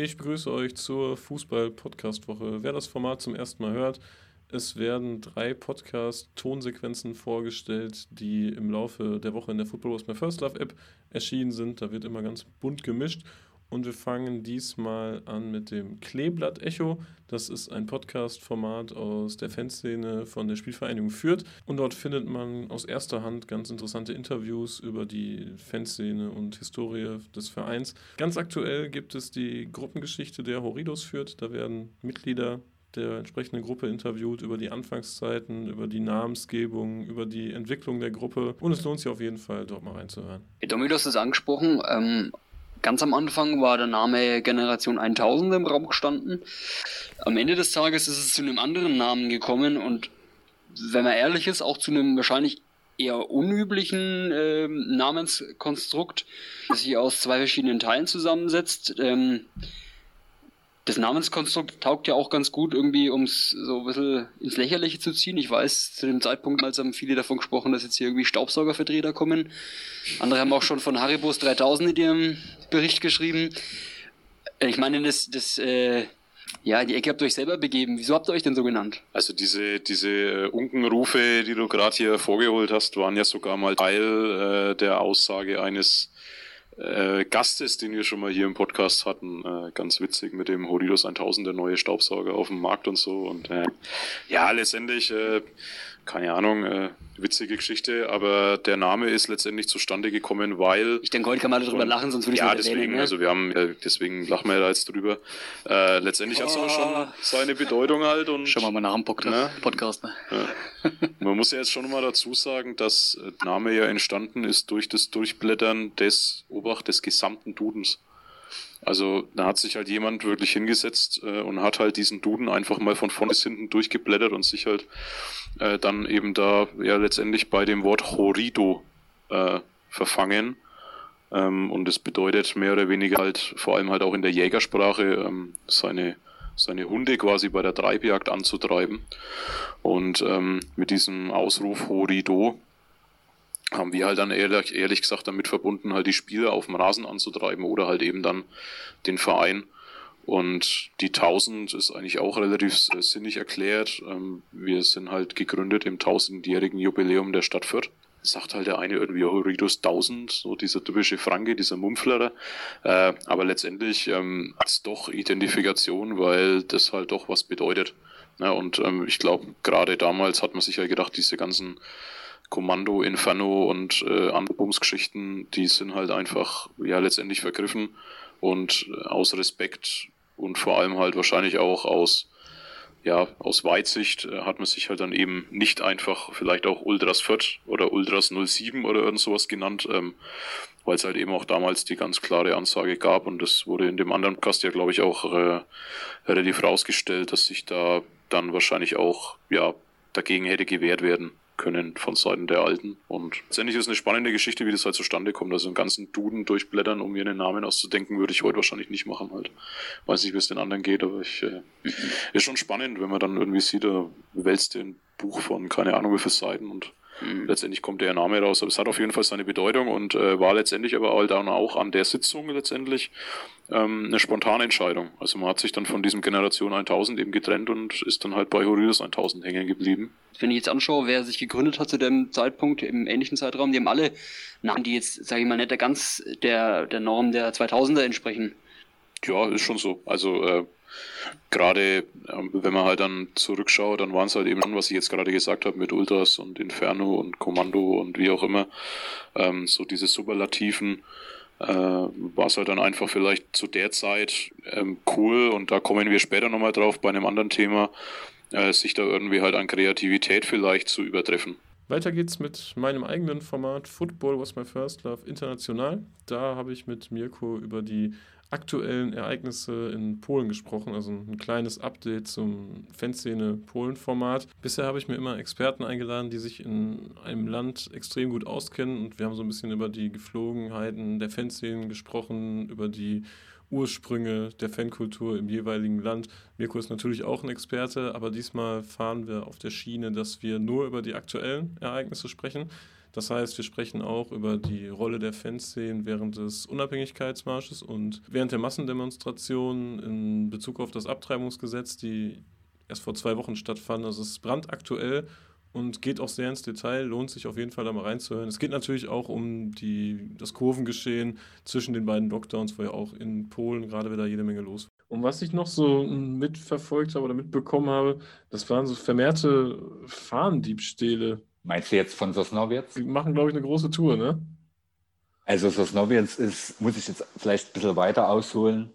Ich begrüße euch zur Fußball-Podcast-Woche. Wer das Format zum ersten Mal hört, es werden drei Podcast-Tonsequenzen vorgestellt, die im Laufe der Woche in der Football Was My First Love App erschienen sind. Da wird immer ganz bunt gemischt. Und wir fangen diesmal an mit dem Kleeblatt Echo. Das ist ein Podcast-Format aus der Fanszene von der Spielvereinigung Fürth. Und dort findet man aus erster Hand ganz interessante Interviews über die Fanszene und Historie des Vereins. Ganz aktuell gibt es die Gruppengeschichte der Horridos Fürth. Da werden Mitglieder der entsprechenden Gruppe interviewt über die Anfangszeiten, über die Namensgebung, über die Entwicklung der Gruppe. Und es lohnt sich auf jeden Fall, dort mal reinzuhören. Domi, du hast es angesprochen. Ähm, Ganz am Anfang war der Name Generation 1000 im Raum gestanden. Am Ende des Tages ist es zu einem anderen Namen gekommen und wenn man ehrlich ist, auch zu einem wahrscheinlich eher unüblichen äh, Namenskonstrukt, das sich aus zwei verschiedenen Teilen zusammensetzt. Ähm, das Namenskonstrukt taugt ja auch ganz gut irgendwie, um es so ein bisschen ins Lächerliche zu ziehen. Ich weiß, zu dem Zeitpunkt, als haben viele davon gesprochen, dass jetzt hier irgendwie Staubsaugervertreter kommen. Andere haben auch schon von Haribos 3000 in ihrem Bericht geschrieben. Ich meine, das, das, äh, ja, die Ecke habt ihr euch selber begeben. Wieso habt ihr euch denn so genannt? Also diese, diese äh, Unkenrufe, die du gerade hier vorgeholt hast, waren ja sogar mal Teil äh, der Aussage eines äh, Gastes, den wir schon mal hier im Podcast hatten. Äh, ganz witzig mit dem Horidos 1000, der neue Staubsauger auf dem Markt und so. Und äh, ja, letztendlich, äh, keine Ahnung, äh, witzige Geschichte, aber der Name ist letztendlich zustande gekommen, weil. Ich denke, heute kann man darüber und, lachen, sonst würde ich Ja, deswegen, erwähnen, ne? also wir haben, äh, deswegen lachen wir da jetzt drüber. Äh, letztendlich oh. hat es schon seine Bedeutung halt und. Schauen wir mal nach dem Podcast. Ne? Podcast ne? Ja. Man muss ja jetzt schon mal dazu sagen, dass der Name ja entstanden ist durch das Durchblättern des Obacht des gesamten Dudens. Also da hat sich halt jemand wirklich hingesetzt äh, und hat halt diesen Duden einfach mal von vorne bis hinten durchgeblättert und sich halt äh, dann eben da ja letztendlich bei dem Wort Horido äh, verfangen. Ähm, und das bedeutet mehr oder weniger halt vor allem halt auch in der Jägersprache ähm, seine seine Hunde quasi bei der Treibjagd anzutreiben. Und ähm, mit diesem Ausruf Horido haben wir halt dann ehrlich, ehrlich gesagt damit verbunden, halt die Spieler auf dem Rasen anzutreiben oder halt eben dann den Verein. Und die 1000 ist eigentlich auch relativ sinnig erklärt. Ähm, wir sind halt gegründet im tausendjährigen Jubiläum der Stadt Fürth. Sagt halt der eine irgendwie Horridus 1000, so dieser typische Franke, dieser Mumpflerer. Äh, aber letztendlich ähm, ist doch Identifikation, weil das halt doch was bedeutet. Ja, und ähm, ich glaube, gerade damals hat man sich ja gedacht, diese ganzen Kommando, Inferno und äh, andere Bumsgeschichten, die sind halt einfach ja letztendlich vergriffen und äh, aus Respekt und vor allem halt wahrscheinlich auch aus ja, aus Weitsicht äh, hat man sich halt dann eben nicht einfach vielleicht auch Ultras Fürth oder Ultras 07 oder irgend sowas genannt, ähm, weil es halt eben auch damals die ganz klare Ansage gab und das wurde in dem anderen Podcast ja, glaube ich, auch äh, relativ rausgestellt, dass sich da dann wahrscheinlich auch ja dagegen hätte gewehrt werden können von Seiten der Alten. Und letztendlich ist es eine spannende Geschichte, wie das halt zustande kommt. Also einen ganzen Duden durchblättern, um mir einen Namen auszudenken, würde ich heute wahrscheinlich nicht machen halt. Weiß nicht, wie es den anderen geht, aber ich, äh, ist schon spannend, wenn man dann irgendwie sieht, da wälzt ein Buch von keine Ahnung wie viele Seiten und Mhm. Letztendlich kommt der Name raus, aber es hat auf jeden Fall seine Bedeutung und äh, war letztendlich aber halt dann auch an der Sitzung letztendlich ähm, eine spontane Entscheidung. Also man hat sich dann von diesem Generation 1000 eben getrennt und ist dann halt bei Horridus 1000 hängen geblieben. Wenn ich jetzt anschaue, wer sich gegründet hat zu dem Zeitpunkt, im ähnlichen Zeitraum, die haben alle Namen, die jetzt, sage ich mal, nicht der ganz der, der Norm der 2000er entsprechen. Ja, ist schon so. Also äh, gerade ähm, wenn man halt dann zurückschaut, dann waren es halt eben, was ich jetzt gerade gesagt habe, mit Ultras und Inferno und Kommando und wie auch immer, ähm, so diese Superlativen, äh, war es halt dann einfach vielleicht zu der Zeit ähm, cool und da kommen wir später nochmal drauf bei einem anderen Thema, äh, sich da irgendwie halt an Kreativität vielleicht zu übertreffen. Weiter geht's mit meinem eigenen Format Football Was My First Love International. Da habe ich mit Mirko über die aktuellen Ereignisse in Polen gesprochen, also ein kleines Update zum Fanszene-Polen-Format. Bisher habe ich mir immer Experten eingeladen, die sich in einem Land extrem gut auskennen und wir haben so ein bisschen über die Geflogenheiten der Fanszenen gesprochen, über die Ursprünge der Fankultur im jeweiligen Land. Mirko ist natürlich auch ein Experte, aber diesmal fahren wir auf der Schiene, dass wir nur über die aktuellen Ereignisse sprechen. Das heißt, wir sprechen auch über die Rolle der Fanszenen während des Unabhängigkeitsmarsches und während der Massendemonstrationen in Bezug auf das Abtreibungsgesetz, die erst vor zwei Wochen stattfanden. Also es ist brandaktuell und geht auch sehr ins Detail, lohnt sich auf jeden Fall da mal reinzuhören. Es geht natürlich auch um die, das Kurvengeschehen zwischen den beiden Lockdowns, wo ja auch in Polen gerade wieder jede Menge los war. Und was ich noch so mitverfolgt habe oder mitbekommen habe, das waren so vermehrte Fahnendiebstähle. Meinst du jetzt von Sosnowiec? Die machen, glaube ich, eine große Tour, ne? Also Sosnowiec ist, muss ich jetzt vielleicht ein bisschen weiter ausholen.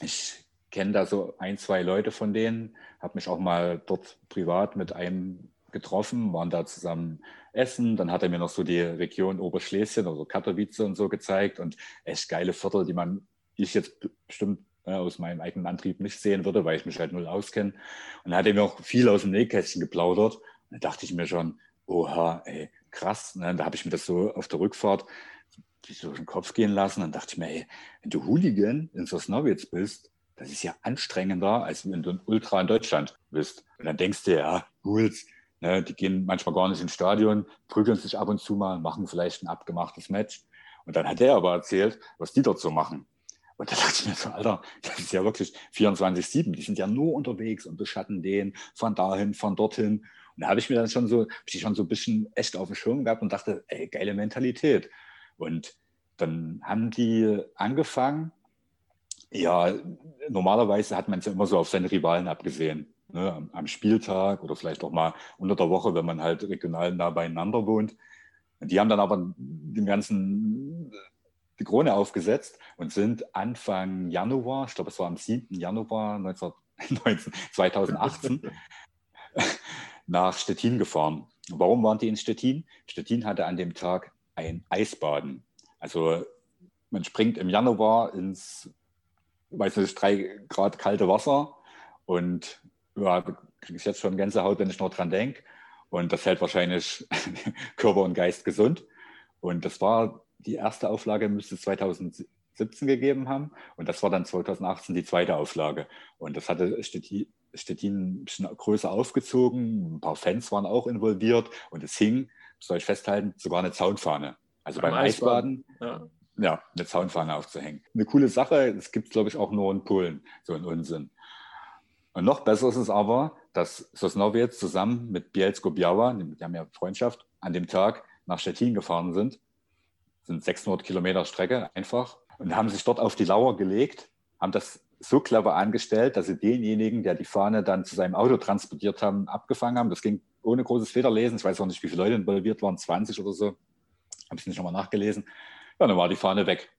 Ich kenne da so ein, zwei Leute von denen, habe mich auch mal dort privat mit einem getroffen, waren da zusammen essen. Dann hat er mir noch so die Region Oberschlesien, also Katowice und so gezeigt und echt geile Viertel, die man, ich jetzt bestimmt äh, aus meinem eigenen Antrieb nicht sehen würde, weil ich mich halt null auskenne. Und dann hat er mir auch viel aus dem Nähkästchen geplaudert. Und da dachte ich mir schon, oha, ey, krass. Ne? Da habe ich mir das so auf der Rückfahrt so den Kopf gehen lassen. Dann dachte ich mir, ey, wenn du Hooligan in Sosnowitz bist, das ist ja anstrengender, als wenn du ein Ultra in Deutschland bist. Und dann denkst du, ja, Ghouls, Ne, die gehen manchmal gar nicht ins Stadion, prügeln sich ab und zu mal, machen vielleicht ein abgemachtes Match. Und dann hat er aber erzählt, was die dort so machen. Und da dachte ich mir so, Alter, das ist ja wirklich 24-7. Die sind ja nur unterwegs und beschatten den von dahin, von dorthin. Und da habe ich mir dann schon so, ich schon so ein bisschen echt auf dem Schirm gehabt und dachte, ey, geile Mentalität. Und dann haben die angefangen, ja, normalerweise hat man es ja immer so auf seine Rivalen abgesehen ne, am Spieltag oder vielleicht auch mal unter der Woche, wenn man halt regional nah beieinander wohnt. Die haben dann aber den ganzen die Krone aufgesetzt und sind Anfang Januar, ich glaube es war am 7. Januar 19, 2018, nach Stettin gefahren. Warum waren die in Stettin? Stettin hatte an dem Tag ein Eisbaden. Also man springt im Januar ins, weiß nicht, drei Grad kalte Wasser und ja, kriege ich jetzt schon Gänsehaut, wenn ich nur dran denke. Und das hält wahrscheinlich Körper und Geist gesund. Und das war die erste Auflage, müsste es 2017 gegeben haben. Und das war dann 2018 die zweite Auflage. Und das hatte Stettin, Stettin ein bisschen größer aufgezogen. Ein paar Fans waren auch involviert. Und es hing, soll ich festhalten, sogar eine Zaunfahne. Also beim, beim Eisbaden. Eisbaden ja. ja, eine Zaunfahne aufzuhängen. Eine coole Sache, das gibt es, glaube ich, auch nur in Polen, so ein Unsinn. Und noch besser ist es aber, dass Sosnowiec zusammen mit Bielsko-Biała, die haben ja Freundschaft, an dem Tag nach Stettin gefahren sind. Das sind 600 Kilometer Strecke einfach. Und haben sich dort auf die Lauer gelegt, haben das so clever angestellt, dass sie denjenigen, der die Fahne dann zu seinem Auto transportiert haben, abgefangen haben. Das ging ohne großes Federlesen. Ich weiß auch nicht, wie viele Leute involviert waren, 20 oder so. Habe ich nicht nochmal nachgelesen. Ja, dann war die Fahne weg.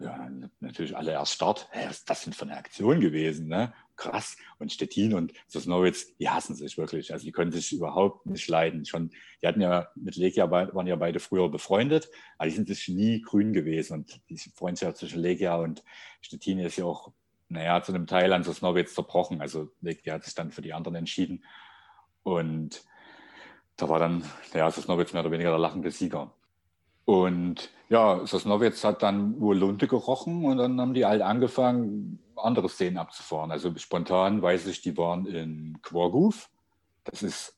Ja, natürlich alle erst Start. Hä, was ist das denn für eine Aktion gewesen? Ne? krass. Und Stettin und Sosnowitz, die hassen sich wirklich. Also die können sich überhaupt nicht leiden. Schon, die hatten ja mit Legia, waren ja beide früher befreundet, aber die sind sich nie grün gewesen. Und die Freundschaft zwischen Legia und Stettin ist ja auch, naja, zu einem Teil an Sosnowitz zerbrochen. Also Legia hat sich dann für die anderen entschieden. Und da war dann, naja, Sosnowitz mehr oder weniger der lachende Sieger. Und ja, Sosnowitz hat dann wohl Lunte gerochen und dann haben die halt angefangen, andere Szenen abzufahren. Also spontan weiß ich, die waren in Quorguf. Das ist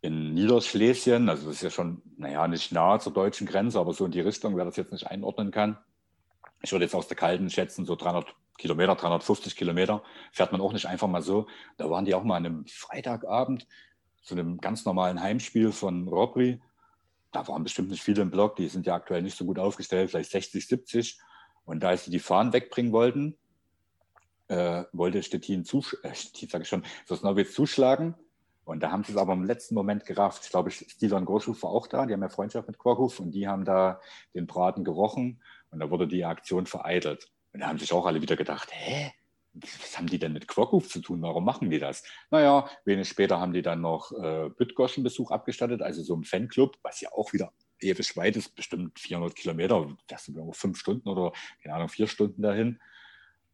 in Niederschlesien, also das ist ja schon, naja, nicht nahe zur deutschen Grenze, aber so in die Richtung, wer das jetzt nicht einordnen kann. Ich würde jetzt aus der Kalten schätzen, so 300 Kilometer, 350 Kilometer, fährt man auch nicht einfach mal so. Da waren die auch mal an einem Freitagabend zu einem ganz normalen Heimspiel von Robri da waren bestimmt nicht viele im Block, die sind ja aktuell nicht so gut aufgestellt, vielleicht 60, 70. Und da sie die Fahnen wegbringen wollten, äh, wollte Stettin, zusch äh, Stettin sage ich schon, Sosnowitz zuschlagen. Und da haben sie es aber im letzten Moment gerafft. Ich glaube, Stilon Groschhof war auch da, die haben ja Freundschaft mit Korkhof und die haben da den Braten gerochen und da wurde die Aktion vereitelt. Und da haben sich auch alle wieder gedacht, hä, was haben die denn mit Quokuf zu tun? Warum machen die das? Naja, wenig später haben die dann noch äh, Bütgoschen-Besuch abgestattet, also so ein Fanclub, was ja auch wieder ewig weit ist, bestimmt 400 Kilometer, das sind auch fünf Stunden oder, keine Ahnung, vier Stunden dahin.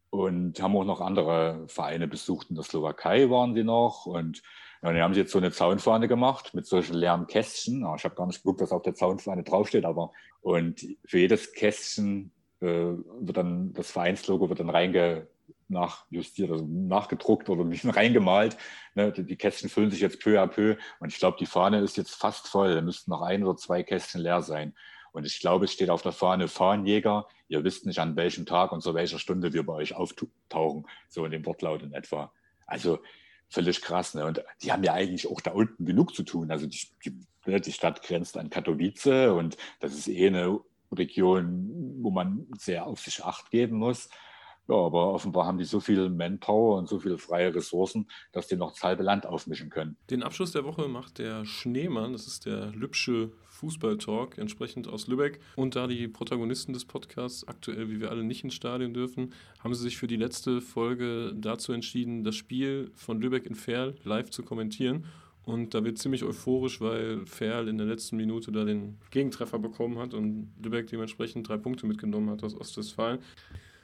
Und haben auch noch andere Vereine besucht. In der Slowakei waren die noch. Und ja, dann haben sie jetzt so eine Zaunfahne gemacht mit solchen leeren Kästchen. Ich habe gar nicht geguckt, was auf der Zaunfahne draufsteht, aber und für jedes Kästchen wird dann das Vereinslogo wird dann reinge nachjustiert, also nachgedruckt oder ein bisschen reingemalt. Ne? Die Kästchen füllen sich jetzt peu à peu und ich glaube, die Fahne ist jetzt fast voll. Da müssten noch ein oder zwei Kästchen leer sein. Und ich glaube, es steht auf der Fahne Fahnenjäger. Ihr wisst nicht, an welchem Tag und zu welcher Stunde wir bei euch auftauchen. So in dem Wortlaut in etwa. Also völlig krass. Ne? Und die haben ja eigentlich auch da unten genug zu tun. Also die, die, ne, die Stadt grenzt an Katowice und das ist eh eine Region, wo man sehr auf sich acht geben muss. Ja, aber offenbar haben die so viel Manpower und so viele freie Ressourcen, dass die noch das halbe Land aufmischen können. Den Abschluss der Woche macht der Schneemann, das ist der Lübsche Fußballtalk, entsprechend aus Lübeck. Und da die Protagonisten des Podcasts aktuell, wie wir alle, nicht ins Stadion dürfen, haben sie sich für die letzte Folge dazu entschieden, das Spiel von Lübeck in Ferl live zu kommentieren. Und da wird ziemlich euphorisch, weil Ferl in der letzten Minute da den Gegentreffer bekommen hat und Lübeck dementsprechend drei Punkte mitgenommen hat aus Ostwestfalen.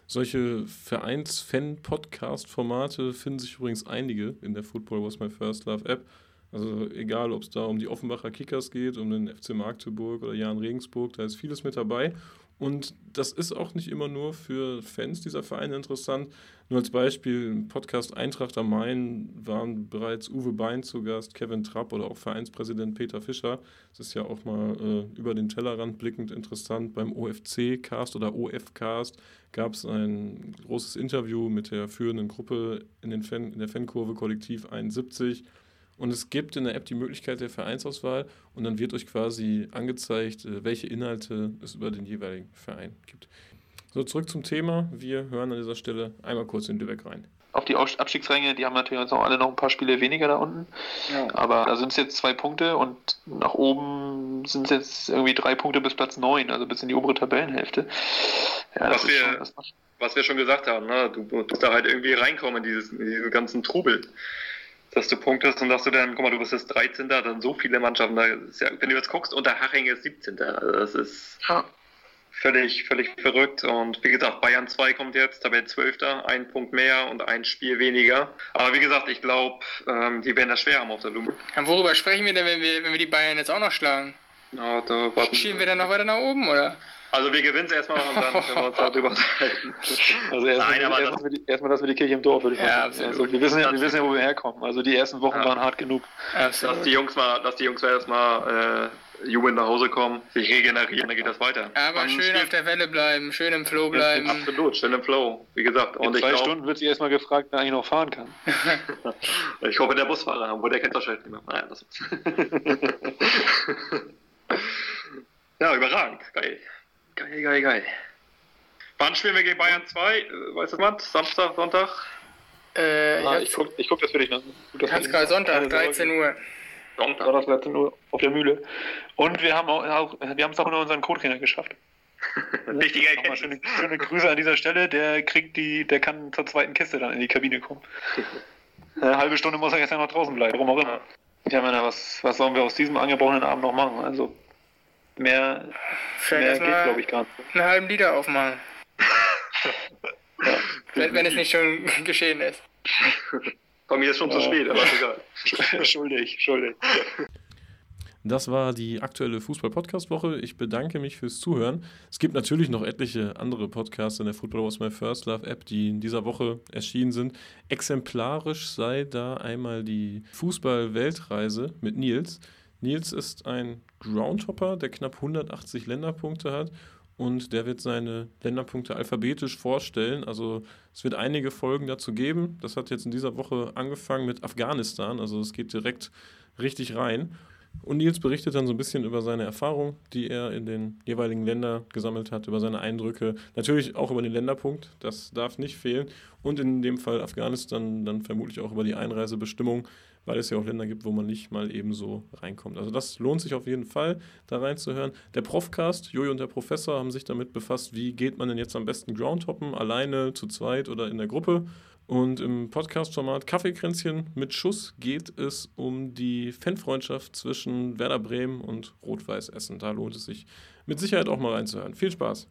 Solche Vereins-Fan-Podcast-Formate finden sich übrigens einige in der Football Was My First Love App. Also egal, ob es da um die Offenbacher Kickers geht, um den FC Magdeburg oder Jan Regensburg, da ist vieles mit dabei. Und das ist auch nicht immer nur für Fans dieser Vereine interessant. Nur als Beispiel im Podcast Eintracht am Main waren bereits Uwe Bein zu Gast, Kevin Trapp oder auch Vereinspräsident Peter Fischer. Das ist ja auch mal äh, über den Tellerrand blickend interessant. Beim OFC-Cast oder OF-Cast gab es ein großes Interview mit der führenden Gruppe in, den Fan, in der Fankurve Kollektiv 71 und es gibt in der App die Möglichkeit der Vereinsauswahl und dann wird euch quasi angezeigt, äh, welche Inhalte es über den jeweiligen Verein gibt. So, zurück zum Thema. Wir hören an dieser Stelle einmal kurz in Lübeck rein. Auf die Abstiegsränge, die haben natürlich jetzt auch alle noch ein paar Spiele weniger da unten. Ja. Aber da sind es jetzt zwei Punkte und nach oben sind es jetzt irgendwie drei Punkte bis Platz neun, also bis in die obere Tabellenhälfte. Ja, was, wir, schon, was wir schon gesagt haben, ne? du, du musst da halt irgendwie reinkommen in, dieses, in diesen ganzen Trubel dass du punktest und dass du dann, guck mal, du bist jetzt 13. dann so viele Mannschaften, da ja, wenn du jetzt guckst, unter Haching ist 17. Also das ist ja. völlig, völlig verrückt. Und wie gesagt, Bayern 2 kommt jetzt, Tabelle 12. Ein Punkt mehr und ein Spiel weniger. Aber wie gesagt, ich glaube, ähm, die werden das schwer haben auf der Lume. Ja, worüber sprechen wir denn, wenn wir, wenn wir die Bayern jetzt auch noch schlagen? Ja, da warten Schieben wir dann noch weiter nach oben, oder? Also wir gewinnen es erstmal und dann können wir uns darüber unterhalten. Also erstmal, Nein, erstmal, das, wir erstmal, dass wir die Kirche im Dorf, würde ich ja, sagen. Also wir, wissen ja, wir wissen ja, wo wir herkommen. Also die ersten Wochen ja. waren hart genug. Absolut. Dass die Jungs mal, dass die Jungs erstmal äh, jubelnd nach Hause kommen, sich regenerieren, dann geht das weiter. Aber schön spielt, auf der Welle bleiben, schön im Flow bleiben. Absolut, schön im Flow, wie gesagt. In zwei Stunden wird sich erstmal gefragt, wer eigentlich noch fahren kann. ich hoffe, der Busfahrer, wo der kennt das nicht mehr. Naja, das ist ja, überragend, geil. Geil, geil, geil. Wann spielen wir gegen Bayern 2? Äh, weißt du was? Samstag, Sonntag? Äh, ah, ich, guck, ich guck das für dich noch. Pascal, Sonntag, 13 Uhr. Sonntag. Sonntag, 13 Uhr auf der Mühle. Und wir haben auch, auch wir haben es auch unter unseren Co-Trainer geschafft. Wichtige Erkenntnis. Schöne, schöne Grüße an dieser Stelle. Der kriegt die, der kann zur zweiten Kiste dann in die Kabine kommen. Eine halbe Stunde muss er jetzt ja noch draußen bleiben, warum auch immer. Ja, meine, was, was sollen wir aus diesem angebrochenen Abend noch machen? Also Mehr, mehr geht, glaube ich, gar nicht. Einen halben Liter aufmachen. ja. wenn, wenn es nicht schon geschehen ist. Bei mir ist schon ja. zu spät, aber egal. schuldig, schuldig. Das war die aktuelle Fußball-Podcast-Woche. Ich bedanke mich fürs Zuhören. Es gibt natürlich noch etliche andere Podcasts in der Football Was My First Love App, die in dieser Woche erschienen sind. Exemplarisch sei da einmal die Fußball-Weltreise mit Nils. Nils ist ein Groundhopper, der knapp 180 Länderpunkte hat und der wird seine Länderpunkte alphabetisch vorstellen. Also es wird einige Folgen dazu geben. Das hat jetzt in dieser Woche angefangen mit Afghanistan, also es geht direkt richtig rein. Und Nils berichtet dann so ein bisschen über seine Erfahrung, die er in den jeweiligen Ländern gesammelt hat, über seine Eindrücke, natürlich auch über den Länderpunkt, das darf nicht fehlen. Und in dem Fall Afghanistan dann vermutlich auch über die Einreisebestimmung weil es ja auch Länder gibt, wo man nicht mal eben so reinkommt. Also das lohnt sich auf jeden Fall, da reinzuhören. Der Profcast, Jojo und der Professor haben sich damit befasst, wie geht man denn jetzt am besten Groundhoppen, alleine, zu zweit oder in der Gruppe. Und im Podcast-Format Kaffeekränzchen mit Schuss geht es um die Fanfreundschaft zwischen Werder Bremen und Rot-Weiß Essen. Da lohnt es sich mit Sicherheit auch mal reinzuhören. Viel Spaß!